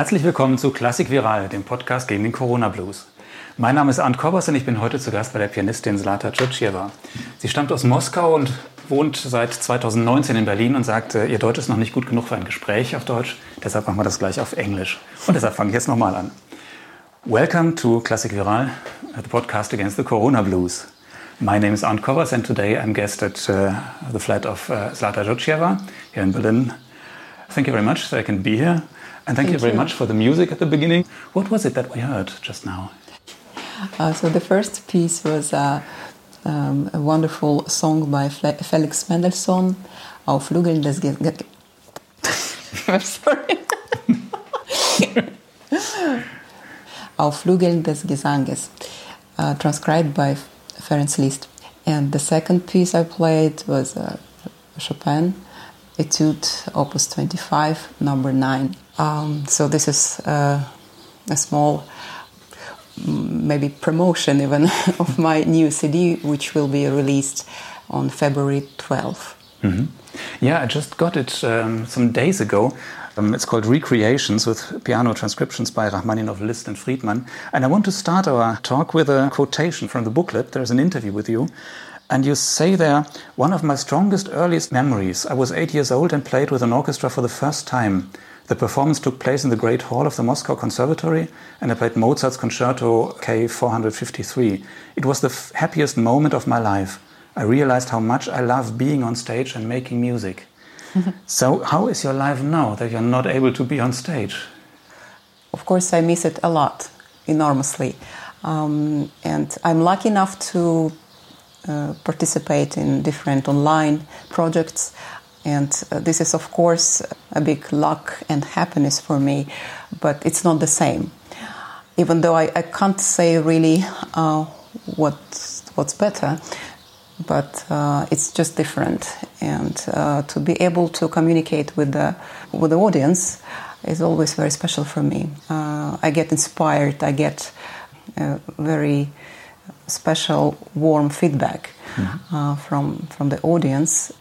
Herzlich willkommen zu Klassik Viral, dem Podcast gegen den Corona Blues. Mein Name ist Arndt Korbers und ich bin heute zu Gast bei der Pianistin Zlata Tschotschewa. Sie stammt aus Moskau und wohnt seit 2019 in Berlin und sagt, ihr Deutsch ist noch nicht gut genug für ein Gespräch auf Deutsch. Deshalb machen wir das gleich auf Englisch. Und deshalb fange ich jetzt nochmal an. Welcome to Classic Viral, the podcast against the Corona Blues. My name is Arndt Kovas and today I'm guest at uh, the flat of uh, Zlata Jocieva here in Berlin. Thank you very much that I can be here. And thank, thank you very you. much for the music at the beginning. What was it that we heard just now? Uh, so the first piece was uh, um, a wonderful song by Felix Mendelssohn, Auf Flügeln des Ge I'm sorry. Auf Flügeln des Gesanges, uh, transcribed by Ferenc Liszt. And the second piece I played was uh, Chopin, Etude Opus 25, number 9. Um, so this is uh, a small maybe promotion even of my new CD, which will be released on February 12th. Mm-hmm. Yeah, I just got it um, some days ago. Um, it's called Recreations with piano transcriptions by Rachmaninoff, Liszt, and Friedman. And I want to start our talk with a quotation from the booklet. There's an interview with you. And you say there, one of my strongest, earliest memories. I was eight years old and played with an orchestra for the first time. The performance took place in the Great Hall of the Moscow Conservatory, and I played Mozart's Concerto K 453. It was the happiest moment of my life. I realized how much I love being on stage and making music. so, how is your life now that you're not able to be on stage? Of course, I miss it a lot, enormously. Um, and I'm lucky enough to uh, participate in different online projects. And uh, this is, of course, a big luck and happiness for me, but it's not the same. Even though I, I can't say really uh, what, what's better, but uh, it's just different. And uh, to be able to communicate with the, with the audience is always very special for me. Uh, I get inspired, I get very special, warm feedback mm-hmm. from, from the audience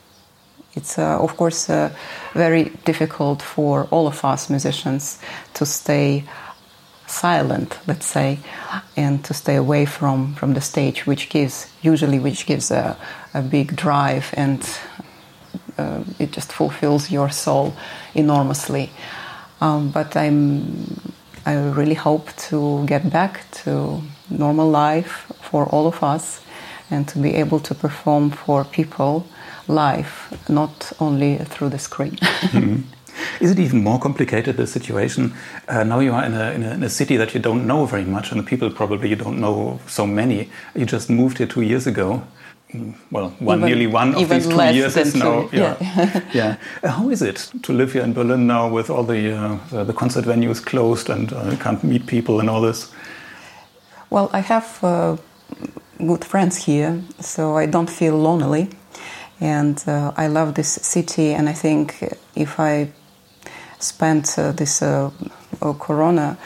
it's uh, of course uh, very difficult for all of us musicians to stay silent, let's say, and to stay away from, from the stage, which gives usually which gives a, a big drive and uh, it just fulfills your soul enormously. Um, but I'm I really hope to get back to normal life for all of us and to be able to perform for people live, not only through the screen. mm-hmm. Is it even more complicated, the situation? Uh, now you are in a, in, a, in a, city that you don't know very much, and the people probably you don't know so many. You just moved here two years ago. Mm, well, one, even, nearly one of these two years is now. Yeah, yeah. yeah. Uh, how is it to live here in Berlin now with all the uh, the, the, concert venues closed and uh, can't meet people and all this? Well, I have uh, good friends here, so I don't feel lonely and uh, I love this city. And I think if I spent uh, this uh, Corona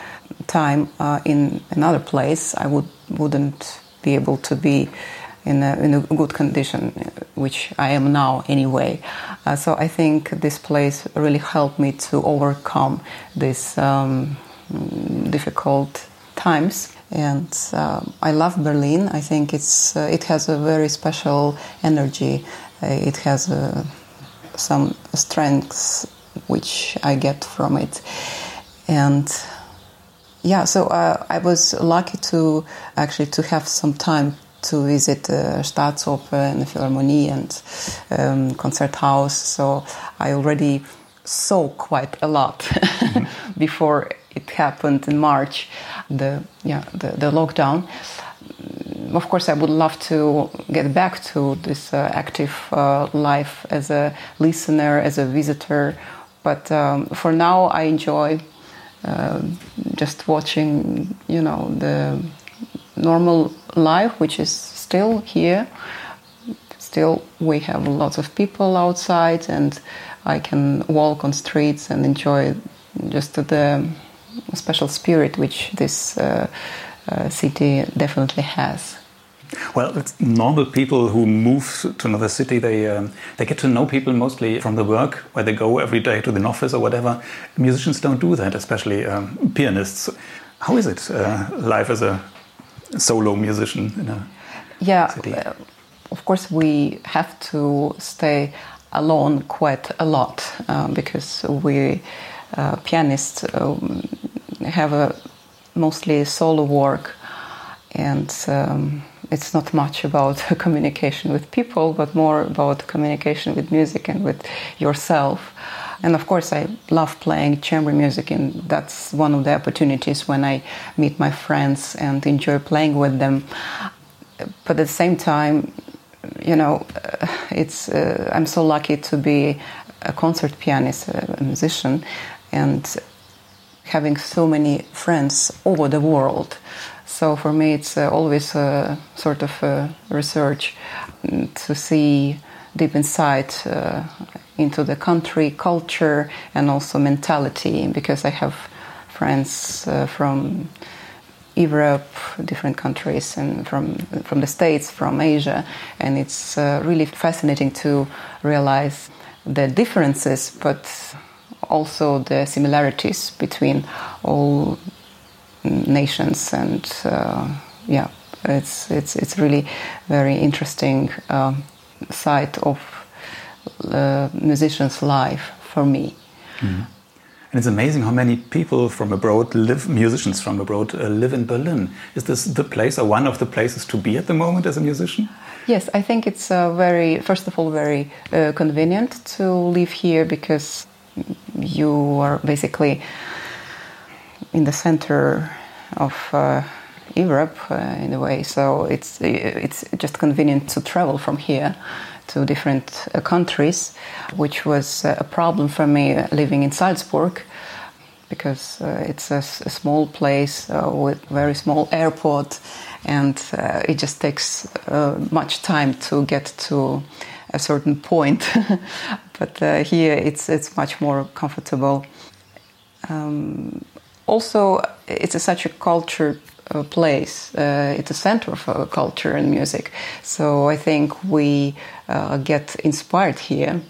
time uh, in another place, I would wouldn't be able to be in a, in a good condition, which I am now anyway. Uh, so I think this place really helped me to overcome these um, difficult times and uh, I love Berlin. I think it's uh, it has a very special energy it has uh, some strengths which I get from it. And yeah, so uh, I was lucky to actually to have some time to visit uh, Staatsoper and the Philharmonie and um, Konzerthaus. So I already saw quite a lot mm-hmm. before it happened in March, the yeah the, the lockdown of course, I would love to get back to this uh, active uh, life as a listener, as a visitor. But um, for now, I enjoy uh, just watching, you know, the normal life, which is still here. Still, we have lots of people outside, and I can walk on streets and enjoy just the special spirit which this uh, uh, city definitely has. Well, it's normal people who move to another city. They um, they get to know people mostly from the work, where they go every day to the office or whatever. Musicians don't do that, especially um, pianists. How is it uh, life as a solo musician in a yeah, city? Uh, of course, we have to stay alone quite a lot uh, because we uh, pianists um, have a mostly solo work and um, it's not much about communication with people but more about communication with music and with yourself and of course i love playing chamber music and that's one of the opportunities when i meet my friends and enjoy playing with them but at the same time you know, it's uh, I'm so lucky to be a concert pianist, a musician, and having so many friends over the world. So for me, it's uh, always a sort of a research mm, to see deep inside uh, into the country, culture, and also mentality. Because I have friends uh, from Europe, different countries, and from from the States, from Asia, and it's uh, really fascinating to realize the differences, but also the similarities between all nations. And uh, yeah, it's it's it's really very interesting uh, side of uh, musician's life for me. Mm. And it's amazing how many people from abroad live, musicians from abroad, uh, live in Berlin. Is this the place or one of the places to be at the moment as a musician? Yes, I think it's uh, very, first of all, very uh, convenient to live here because you are basically in the center of uh, Europe uh, in a way. So it's it's just convenient to travel from here to different uh, countries, which was a problem for me living in Salzburg because uh, it's a, a, small place uh, with very small airport and uh, it just takes much time to get to a certain point. but here it's, it's much more comfortable. Um, also, it's a, such a culture uh, place. Uh, it's a center of uh, culture and music. So I think we uh, get inspired here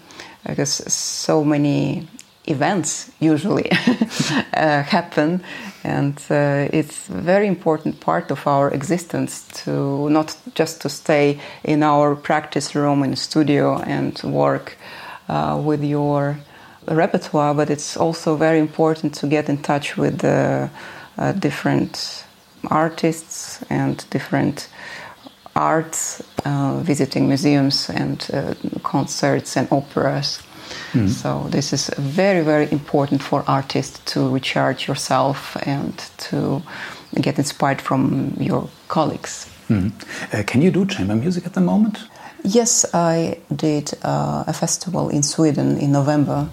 because so many events usually uh, happen and it's a very important part of our existence to not just to stay in our practice room in studio and work with your repertoire but it's also very important to get in touch with the different artists and different arts, uh, visiting museums and uh, concerts and operas. Mm. So this is very, very important for artists to recharge yourself and to get inspired from your colleagues. Mm. Uh, can you do chamber music at the moment? Yes, I did uh, a festival in Sweden in November,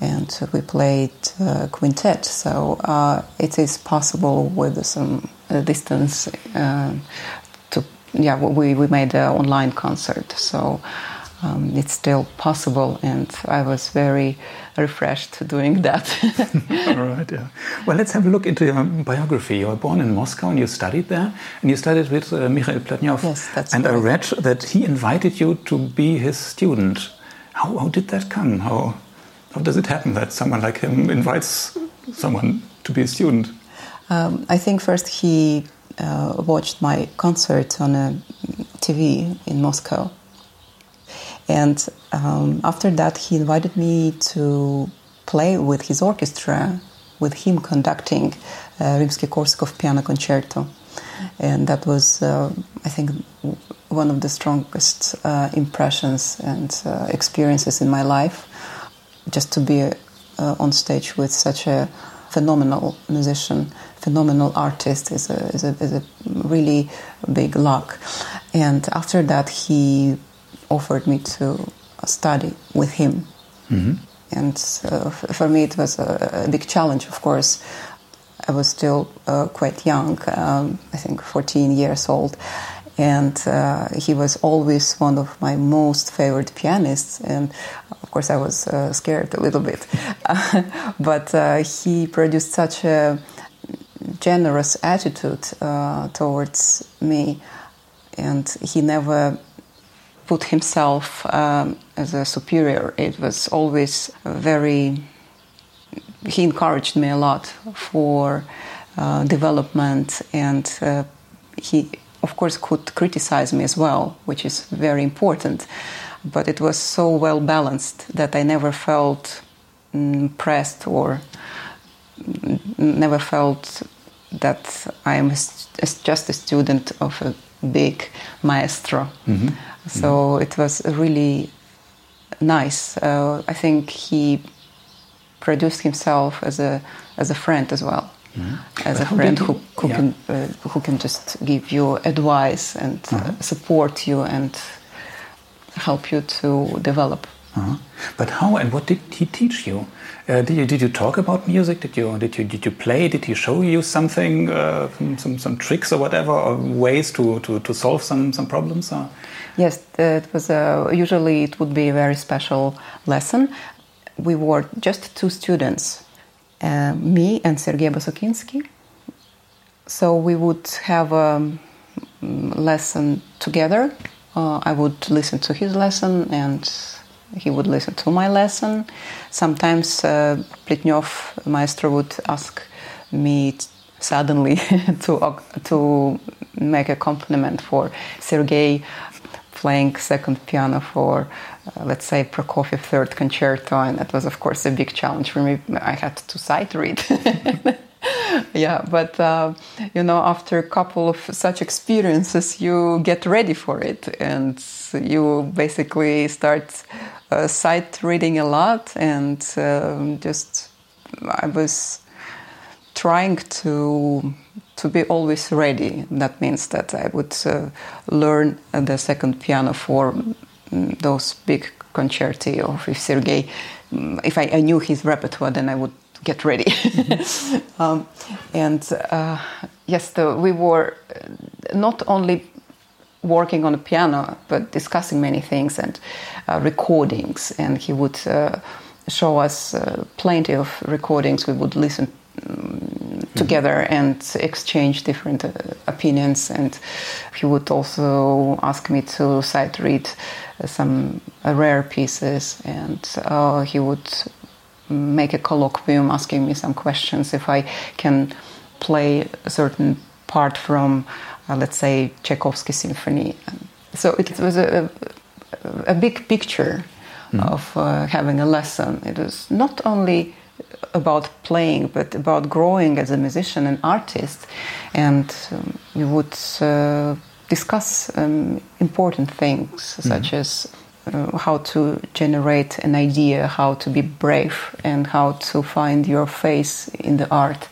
and we played uh, quintet. So uh, it is possible with some uh, distance uh, to yeah we, we made an online concert so um, it's still possible and I was very refreshed doing that. All right, yeah. Well, let's have a look into your biography. You were born in Moscow and you studied there, and you studied with uh, Mikhail Pletnyov. Yes, that's And right. I read that he invited you to be his student. How, how did that come? How, how does it happen that someone like him invites someone to be a student? Um, I think first he uh, watched my concert on a TV in Moscow. And um, after that, he invited me to play with his orchestra, with him conducting uh, Rimsky-Korsakov piano concerto. And that was, uh, I think, one of the strongest uh, impressions and uh, experiences in my life. Just to be uh, on stage with such a phenomenal musician, phenomenal artist is a, is a, is a really big luck. And after that, he offered me to study with him. Mm-hmm. And uh, for me, it was a, a, big challenge, of course. I was still uh, quite young, um, I think 14 years old. And uh, he was always one of my most favorite pianists. And of course, I was uh, scared a little bit. but uh, he produced such a generous attitude uh, towards me. And he never put himself um, as a superior. It was always very. He encouraged me a lot for uh, development, and uh, he of course, could criticize me as well, which is very important. But it was so well balanced that I never felt mm, pressed or mm, never felt that I am just a student of a big maestro. Mm-hmm. So mm-hmm. it was really nice. Uh, I think he produced himself as a as a friend as well. Mm-hmm. As but a friend who, who yeah. can uh, who can just give you advice and uh, uh-huh. support you and help you to develop. Uh-huh. But how and what did he teach you? Uh, did you did you talk about music? Did you did you did you play? Did he show you something, uh, some some tricks or whatever, or ways to, to, to solve some some problems? Or? Yes, it was. Uh, usually, it would be a very special lesson. We were just two students, uh, me and Sergei Bosokinsky. So we would have a lesson together. Uh, I would listen to his lesson and he would listen to my lesson. Sometimes uh, Pletnyov maestro would ask me suddenly to to make accompaniment for Sergei playing second piano for, uh, let's say, Prokofiev third concerto, and that was, of course, a big challenge for me. I had to sight read. yeah, but uh, you know, after a couple of such experiences, you get ready for it, and you basically start uh, sight reading a lot, and um, just I was trying to to be always ready. That means that I would uh, learn the second piano for mm, those big concerti, of if Sergei, mm, if I, I, knew his repertoire, then I would get ready. Mm-hmm. um, and uh, yes, the, we were not only working on the piano, but discussing many things and uh, recordings. And he would uh, show us uh, plenty of recordings. We would listen um, together and exchange different uh, opinions. And he would also ask me to sight read uh, some uh, rare pieces, and he would make a colloquium asking me some questions if I can play a certain part from uh, let's say, Tchaikovsky symphony. So it was a, a big picture mm. of uh, having a lesson. It was not only about playing, but about growing as a musician and artist. And um, we would uh, discuss um, important things such mm. as uh, how to generate an idea, how to be brave, and how to find your face in the art.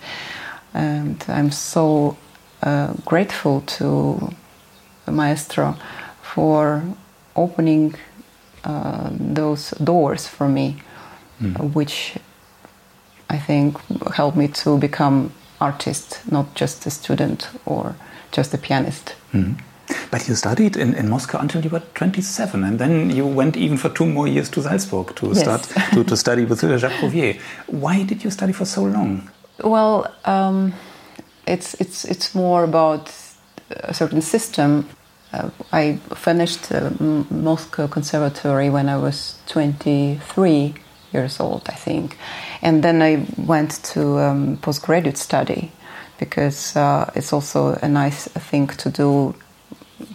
And I'm so uh, grateful to Maestro for opening uh, those doors for me, mm. which I think helped me to become artist, not just a student or just a pianist. Mm. But you studied in, in Moscow until you were 27, and then you went even for two more years to Salzburg to yes. start to, to study with Jacques Rouvier. Why did you study for so long? Well, um, it's it's it's more about a certain system. Uh, I finished uh, Moscow Conservatory when I was 23 years old, I think, and then I went to um, postgraduate study because uh, it's also a nice thing to do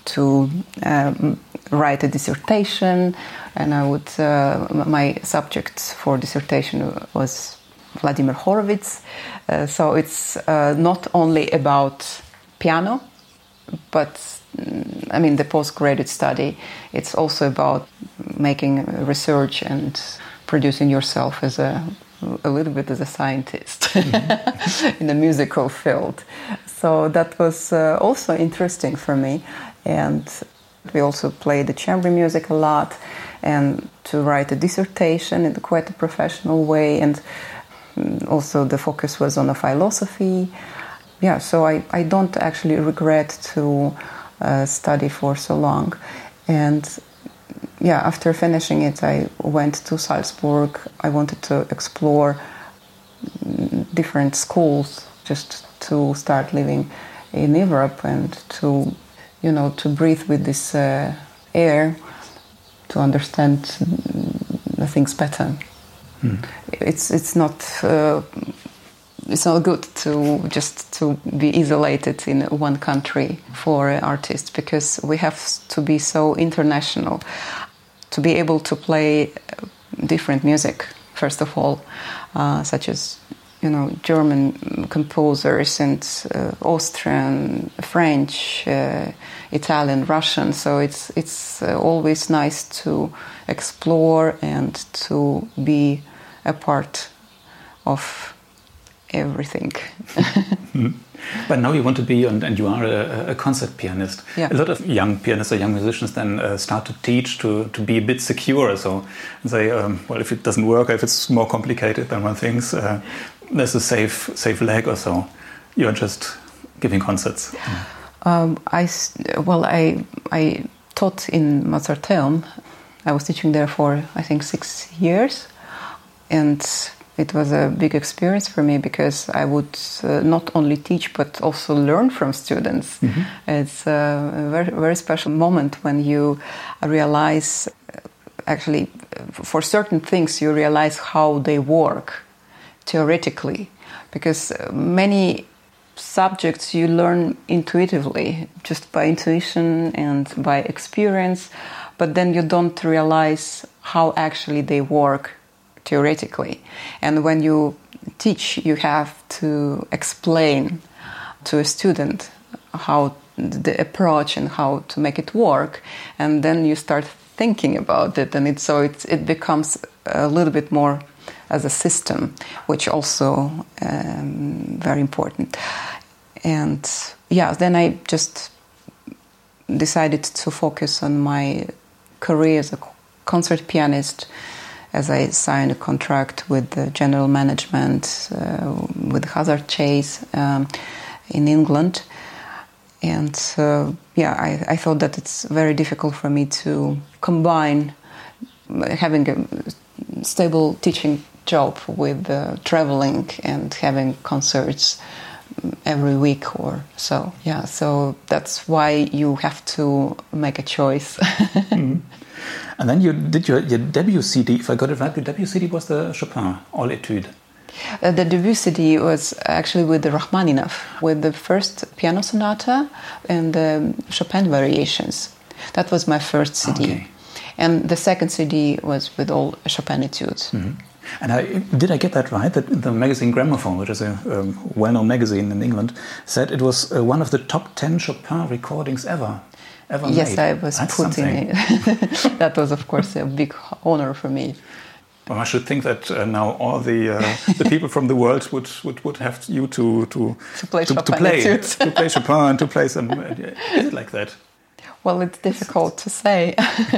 to um, write a dissertation, and I would uh, my subject for dissertation was Vladimir Horowitz. Uh, so it's uh, not only about piano, but mm, I mean the postgraduate study. It's also about making research and producing yourself as a a little bit as a scientist mm-hmm. in the musical field. So that was uh, also interesting for me, and we also played the chamber music a lot, and to write a dissertation in quite a professional way and also the focus was on a philosophy. Yeah, so I, I don't actually regret to uh, study for so long. And yeah, after finishing it, I went to Salzburg. I wanted to explore different schools just to start living in Europe and to, you know, to breathe with this uh, air, to understand things better. Mm. It's it's not uh, it's not good to just to be isolated in one country for artists because we have to be so international to be able to play different music first of all uh, such as you know German composers and uh, Austrian, French, uh, Italian, Russian. So it's it's uh, always nice to explore and to be a part of everything. But now you want to be, and, and you are a, a, concert pianist. Yeah. A lot of young pianists or young musicians then uh, start to teach to, to be a bit secure. So say, um, well, if it doesn't work, if it's more complicated than one thinks, uh, there's a safe safe leg or so. You're just giving concerts. Um, I well, I I taught in Mozarteum. I was teaching there for I think six years, and it was a big experience for me because I would uh, not only teach but also learn from students. Mm-hmm. It's a very, very special moment when you realize, actually, for certain things, you realize how they work theoretically, because many subjects you learn intuitively, just by intuition and by experience, but then you don't realize how actually they work theoretically. And when you teach, you have to explain to a student how the approach and how to make it work, and then you start thinking about it, and it so it it becomes a little bit more as a system, which also um, very important. And yeah, then I just decided to focus on my career as a concert pianist as I signed a contract with the general management uh, with Hazard Chase um, in England. And uh, yeah, I, I, thought that it's very difficult for me to combine having a stable teaching job with uh, traveling and having concerts every week or so. Yeah, so that's why you have to make a choice. mm. And then you did your, your debut CD, if I got it right, your debut CD was the Chopin, All Etude. Uh, the debut CD was actually with the Rachmaninoff, with the first piano sonata and the Chopin variations. That was my first CD. Okay. And the second CD was with all Chopin etudes. Mm -hmm. And I, did I get that right? That the magazine Gramophone, which is a um, well-known magazine in England, said it was uh, one of the top ten Chopin recordings ever ever yes, made. I was That's put in it. that was, of course, a big honor for me. Well, I should think that uh, now all the uh, the people from the world would, would, would have you to to to play to, Chopin to play to play Chopin to play some. Uh, is it like that? Well, it's difficult to say,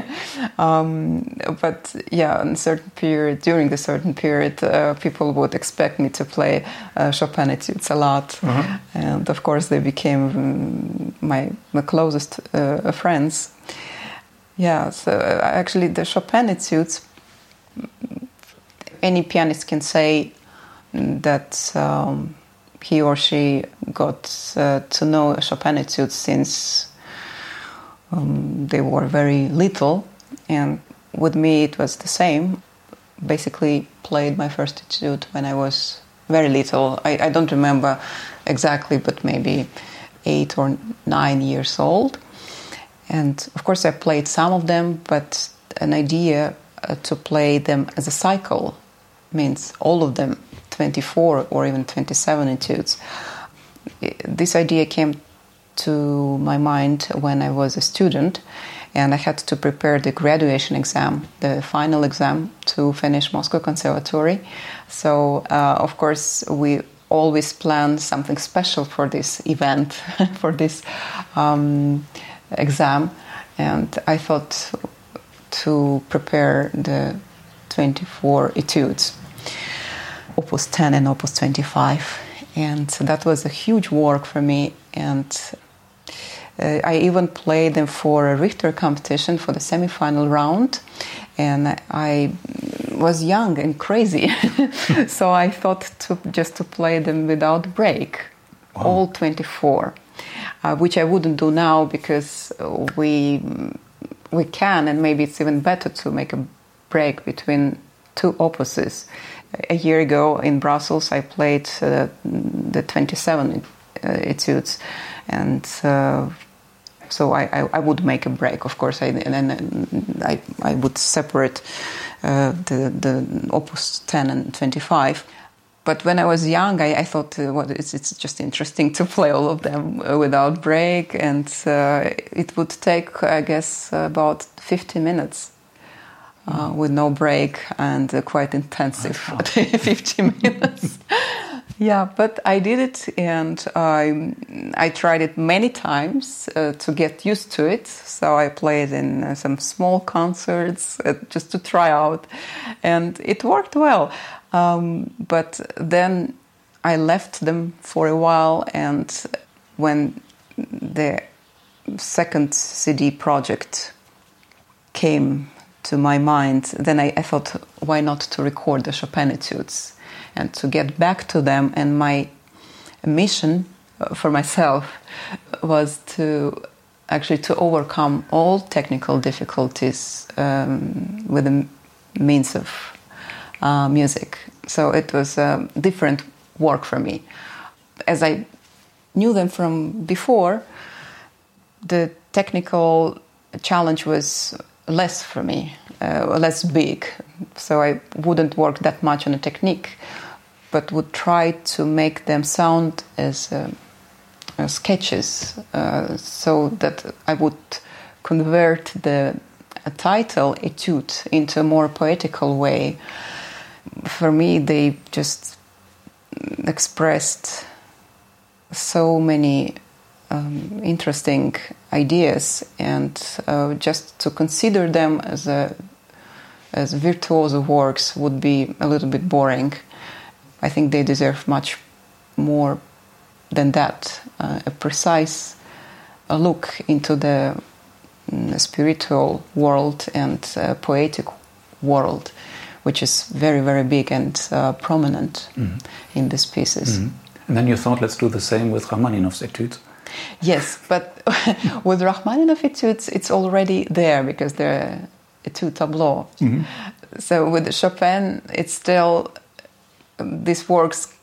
um, but yeah, in certain period, during the certain period, uh, people would expect me to play uh, Chopin etudes a lot, uh-huh. and of course, they became um, my my closest uh, friends. Yeah, so uh, actually, the Chopin etudes, any pianist can say that. Um, he or she got uh, to know Chopin etudes since um, they were very little, and with me it was the same. Basically, played my first etude when I was very little. I, I don't remember exactly, but maybe eight or nine years old. And of course, I played some of them, but an idea uh, to play them as a cycle means all of them 24 or even 27 etudes. This idea came to my mind when I was a student, and I had to prepare the graduation exam, the final exam to finish Moscow Conservatory. So, uh, of course, we always plan something special for this event, for this um, exam, and I thought to prepare the 24 etudes, Opus 10 and Opus 25. And that was a huge work for me, and uh, I even played them for a Richter competition for the semifinal round, and I was young and crazy, so I thought to just to play them without break, wow. all 24, uh, which I wouldn't do now because we we can, and maybe it's even better to make a break between two opuses a year ago in Brussels, I played uh, the 27 uh, etudes, and uh, so I, I, I, would make a break, of course, I, and then I, I would separate uh, the, the Opus 10 and 25. But when I was young, I, I thought, uh, well, it's, it's just interesting to play all of them uh, without break, and uh, it would take, I guess, about 50 minutes. Uh, with no break and uh, quite intensive 50 minutes. yeah, but I did it and I, I tried it many times uh, to get used to it. So I played in uh, some small concerts uh, just to try out, and it worked well. Um, but then I left them for a while, and when the second CD project came to my mind, then I, I, thought, why not to record the Chopin etudes and to get back to them? And my mission uh, for myself was to actually to overcome all technical difficulties um, with the means of uh, music. So it was a different work for me. As I knew them from before, the technical challenge was less for me, uh, less big. So I wouldn't work that much on a technique, but would try to make them sound as uh, uh, sketches, uh, so that I would convert the title etude into a more poetical way. For me, they just expressed so many um, interesting ideas, and uh, just to consider them as a as virtuoso works would be a little bit boring. I think they deserve much more than that. Uh, a precise a look into the mm, spiritual world and uh, poetic world, which is very, very big and uh, prominent mm-hmm. in these pieces. Mm-hmm. And then you thought, let's do the same with Rachmaninoff's etudes. Yes, but with Rachmaninoff etudes, it's already there because they're etude tableau. Mm-hmm. So with Chopin, it's still these works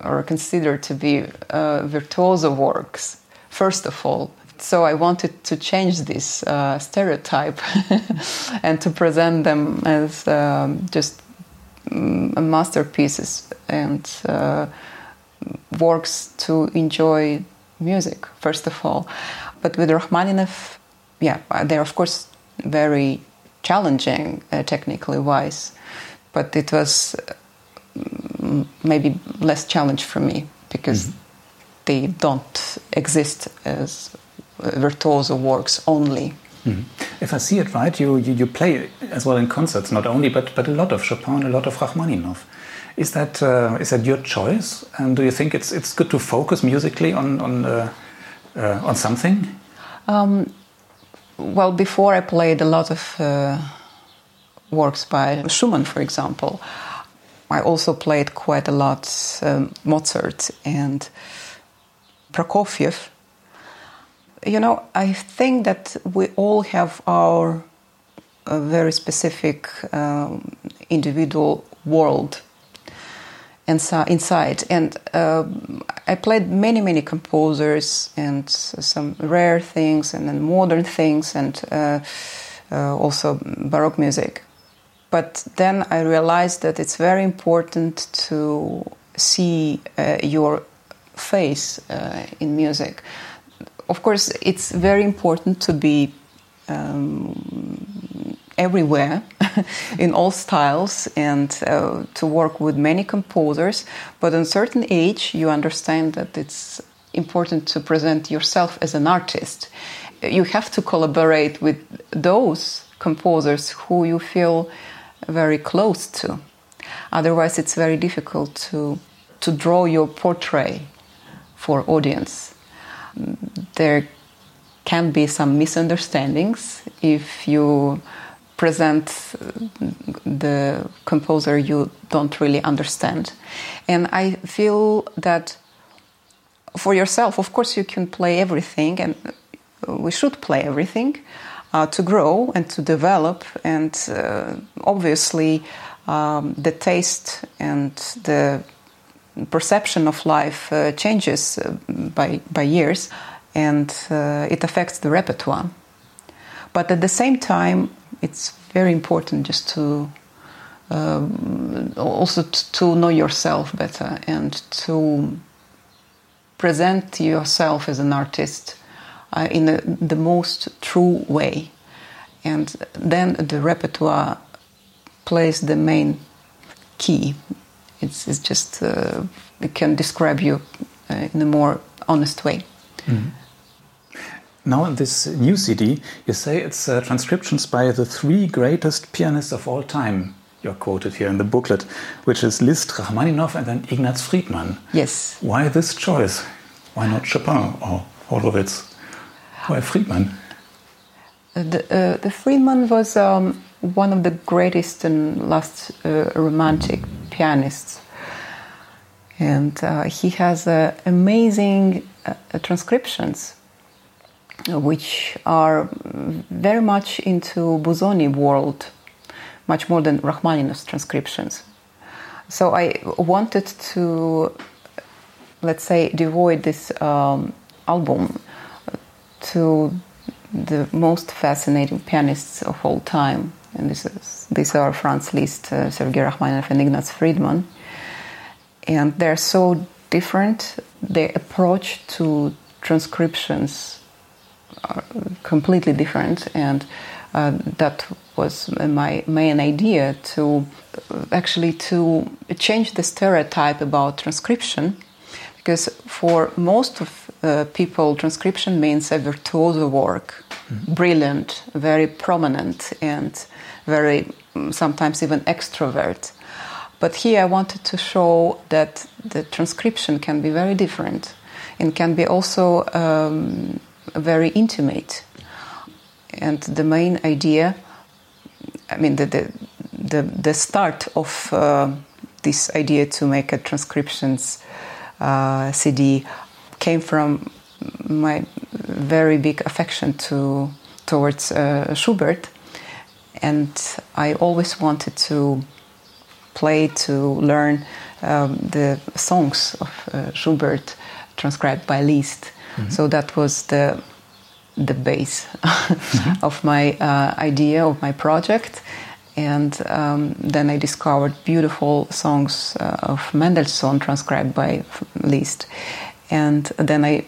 are considered to be uh, virtuoso works, first of all. So I wanted to change this uh, stereotype and to present them as um, just um, masterpieces and uh, works to enjoy music, first of all. But with Rachmaninoff, yeah, they're of course very challenging uh, technically wise, but it was maybe less challenge for me because mm-hmm. they don't exist as virtuoso works only. Mm-hmm. If I see it right, you, you, you play as well in concerts, not only, but, but a lot of Chopin, a lot of Rachmaninoff. Is that uh, is that your choice? And do you think it's it's good to focus musically on on uh, uh, on something? Um, well, before I played a lot of uh, works by Schumann, for example. I also played quite a lot um, Mozart and Prokofiev. You know, I think that we all have our uh, very specific um, individual world inside. And uh, I played many, many composers and some rare things and then modern things and uh, uh, also Baroque music. But then I realized that it's very important to see uh, your face uh, in music. Of course, it's very important to be um, everywhere in all styles and uh, to work with many composers. But at a certain age, you understand that it's important to present yourself as an artist. You have to collaborate with those composers who you feel very close to. Otherwise, it's very difficult to, to draw your portrait for audience. There can be some misunderstandings if you present the composer you don't really understand. And I feel that for yourself, of course, you can play everything, and we should play everything. Uh, to grow and to develop, and uh, obviously um, the taste and the perception of life uh, changes uh, by by years, and uh, it affects the repertoire. But at the same time, it's very important just to um, also to know yourself better and to present yourself as an artist uh, in a, the most true way. And then the repertoire plays the main key. It's, it's just, uh, it can describe you uh, in a more honest way. Mm. Now, in this new CD, you say it's uh, transcriptions by the three greatest pianists of all time. You're quoted here in the booklet, which is Liszt, Rachmaninoff, and then Ignaz Friedman. Yes. Why this choice? Why not Chopin or Horowitz? Why Friedman? The, uh, the Friedman was um, one of the greatest and last uh, romantic pianists. And uh, he has uh, amazing uh, transcriptions which are very much into Busoni world, much more than Rachmaninoff's transcriptions. So I wanted to, let's say, devote this um, album to the most fascinating pianists of all time, and this is, these are Franz Liszt, uh, Sergei Rachmaninoff, and Ignaz Friedman. And they're so different. Their approach to transcriptions are completely different, and uh, that was my main idea to actually to change the stereotype about transcription, because for most of uh, people, transcription means a virtuoso work, mm-hmm. brilliant, very prominent, and very sometimes even extrovert. But here I wanted to show that the transcription can be very different and can be also um, very intimate. And the main idea, I mean, the, the, the, the start of uh, this idea to make a transcriptions uh, CD came from my very big affection to towards uh, Schubert, and I always wanted to play to learn um, the songs of uh, Schubert transcribed by Liszt. Mm-hmm. So that was the the base mm-hmm. of my uh, idea of my project. And um, then I discovered beautiful songs uh, of Mendelssohn transcribed by Liszt. And then I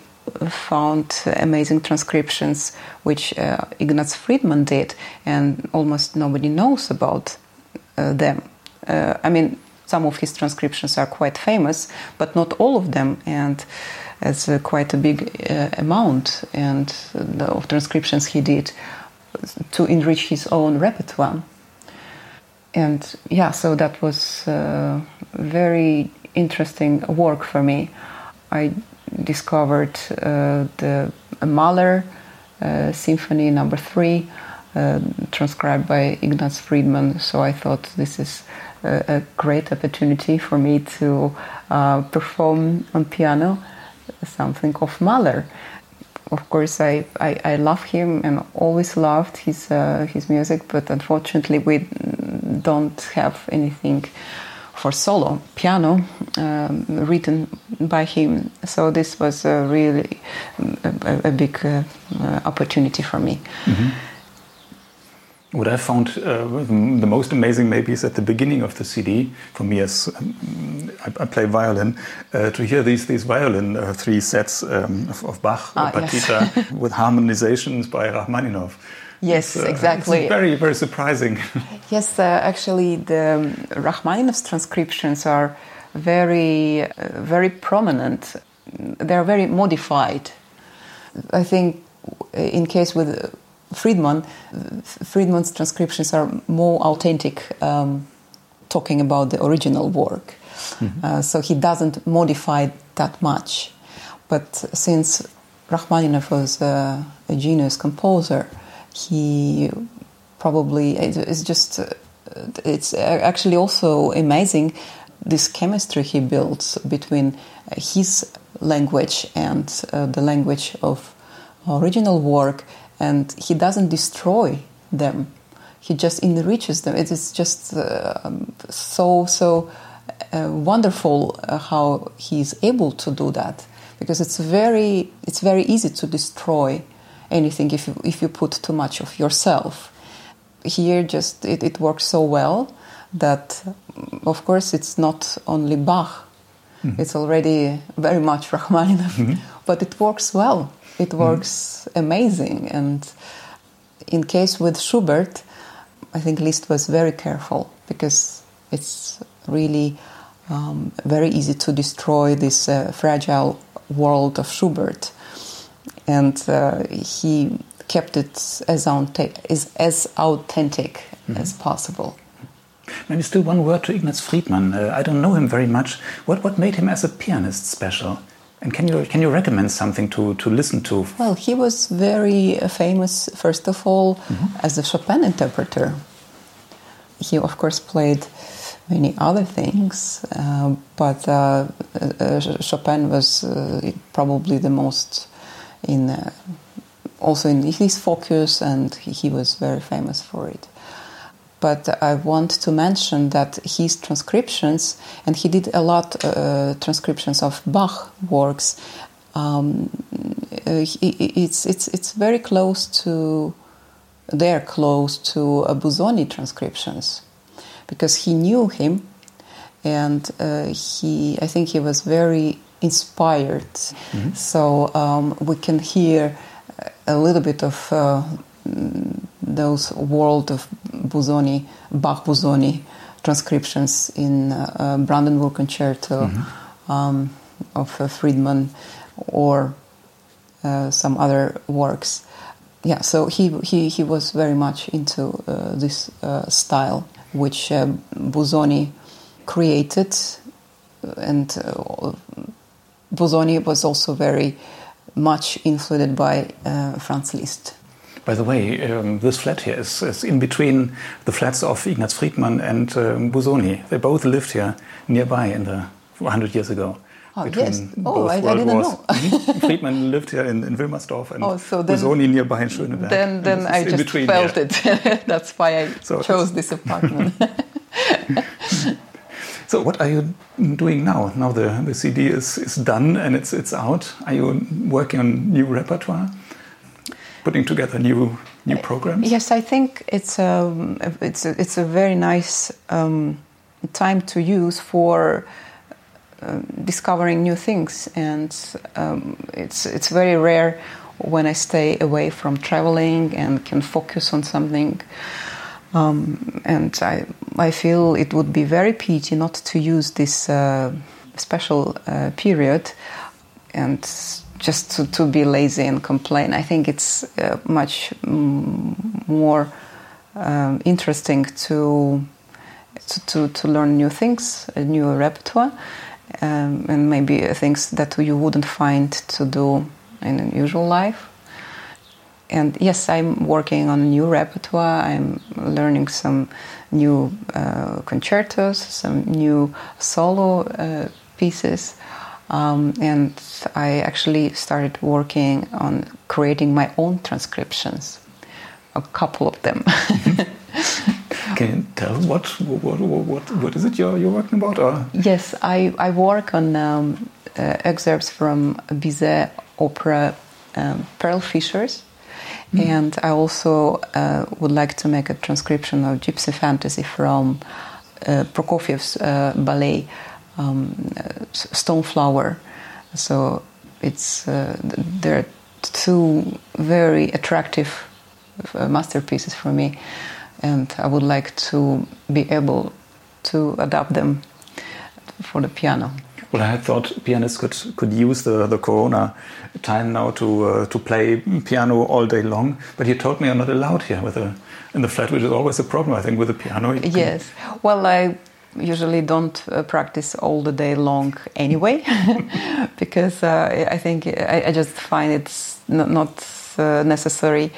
found amazing transcriptions which uh, Ignaz Friedman did, and almost nobody knows about uh, them. Uh, I mean, some of his transcriptions are quite famous, but not all of them. And it's uh, quite a big uh, amount and of transcriptions he did to enrich his own repertoire. And yeah, so that was uh, very interesting work for me. I discovered uh, the Mahler uh, Symphony Number Three, uh, transcribed by Ignaz Friedman. So I thought this is a, great opportunity for me to perform on piano something of Mahler. Of course, I, I, I love him and always loved his uh, his music, but unfortunately, we don't have anything for solo piano um, written by him. So this was a really a, a big uh, opportunity for me. Mm -hmm. What I found uh, the most amazing maybe is at the beginning of the CD, for me as um, I, I, play violin, uh, to hear these these violin uh, three sets um, of, of, Bach, ah, Partita, yes. with harmonizations by Rachmaninoff. Yes, it's, uh, exactly. It's very, very surprising. yes, uh, actually, the um, Rachmaninoff's transcriptions are very, very prominent. They are very modified. I think, in case with Friedman, Friedman's transcriptions are more authentic, um, talking about the original work. Mm-hmm. Uh, so he doesn't modify that much. But since Rachmaninoff was uh, a genius composer, he probably it's just uh, it's actually also amazing this chemistry he builds between his language and uh, the language of original work and he doesn't destroy them. He just enriches them. It is just uh, so so uh, wonderful uh, how is able to do that because it's very it's very easy to destroy anything if you, if you put too much of yourself. Here, just it, it works so well that, of course, it's not only Bach. Mm-hmm. It's already very much Rachmaninoff, mm-hmm. but it works well. It works mm-hmm. amazing. And in case with Schubert, I think Liszt was very careful because it's really um, very easy to destroy this uh, fragile world of Schubert and uh, he kept it as, as, as authentic mm -hmm. as possible. Maybe still one word to Ignaz Friedman. Uh, I don't know him very much. What, what made him as a pianist special? And can you, can you recommend something to, to listen to? Well, he was very famous, first of all, mm -hmm. as a Chopin interpreter. He, of course, played many other things, uh, but uh, uh Chopin was uh, probably the most in uh, also in his focus, and he was very famous for it. But I want to mention that his transcriptions, and he did a lot uh, transcriptions of Bach works. Um, uh, it's it's it's very close to they're close to uh, Busoni transcriptions because he knew him and uh, he I think he was very inspired. Mm-hmm. So um, we can hear a little bit of uh, those world of Busoni, Bach Busoni transcriptions in uh, uh, Brandenburg Concerto mm-hmm. um, of uh, Friedman or uh, some other works. Yeah, so he, he, he was very much into uh, this style, which Busoni created and Busoni was also very much influenced by uh, Franz Liszt. By the way, um, this flat here is, is, in between the flats of Ignaz Friedman and um, Busoni. They both lived here nearby in the 100 years ago. Oh, yes. Oh, I, I, didn't wars. know. Mm-hmm. Friedman lived here in, in Wilmersdorf and oh, so then, Busoni nearby in Schöneberg. Then, then I just between, felt yeah. it. That's why I so chose this apartment. So what are you doing now? Now the, the CD is, is done and it's, it's out. Are you working on new repertoire? Putting together new new programs? Yes, I think it's a, um, it's a, it's a very nice um, time to use for uh, discovering new things. And um, it's, it's very rare when I stay away from traveling and can focus on something. Um, and I, I feel it would be very pity not to use this uh, special uh, period and just to, to, be lazy and complain. I think it's uh, much more um, interesting to, to, to, learn new things, a new repertoire, um, and maybe things that you wouldn't find to do in usual life and yes, I'm working on a new repertoire. I'm learning some new uh, concertos, some new solo uh, pieces. Um, and I actually started working on creating my own transcriptions, a couple of them. Can you tell what what, what, what is it you're, you're working about? Or? Yes, I, I work on um, uh, excerpts from Bizet opera um, Pearl Fishers Mm. And I also uh, would like to make a transcription of Gypsy Fantasy from uh, Prokofiev's uh, ballet um, Stoneflower. So it's uh, there are two very attractive uh, masterpieces for me, and I would like to be able to adapt them for the piano. Well, I thought pianists could could use the, the Corona time now to uh, to play piano all day long. But you told me I'm not allowed here with a in the flat, which is always a problem, I think, with the piano. Yes. Well, I usually don't uh, practice all the day long anyway, because uh, I think I, I, just find it's not, not uh, necessary,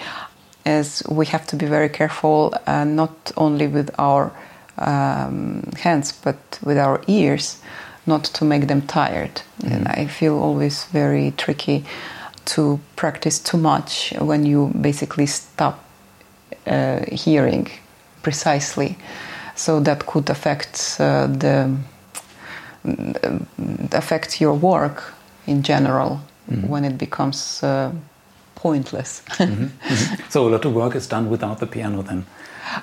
as we have to be very careful, uh, not only with our um, hands but with our ears not to make them tired. Mm. And I feel always very tricky to practice too much when you basically stop uh, hearing precisely. So that could affect uh, the affect your work in general mm-hmm. when it becomes uh, pointless. mm-hmm. Mm-hmm. So a lot of work is done without the piano then.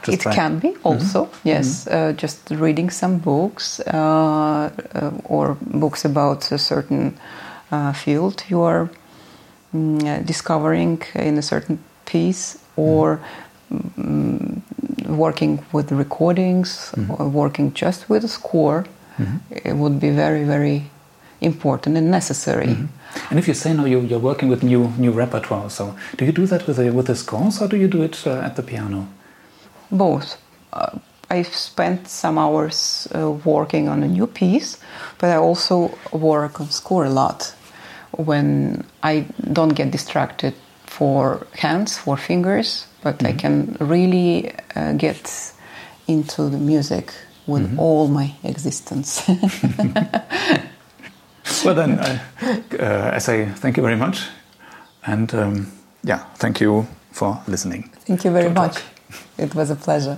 Just it try. can be also mm-hmm. yes, mm-hmm. uh, just reading some books uh, uh, or books about a certain uh, field you are mm, discovering in a certain piece or. Working with recordings or working just with a score mm-hmm. it would be very, very important and necessary. Mm-hmm. And if you say now you, you're working with new new repertoire, so do you do that with the with the scores or do you do it uh, at the piano? Both. Uh, I've spent some hours uh, working on a new piece, but I also work on score a lot when I don't get distracted for hands, for fingers, but mm-hmm. I can really uh, get into the music with mm-hmm. all my existence. well, then, I, uh, I say thank you very much. And um, yeah, thank you for listening. Thank you very much. Talk. It was a pleasure.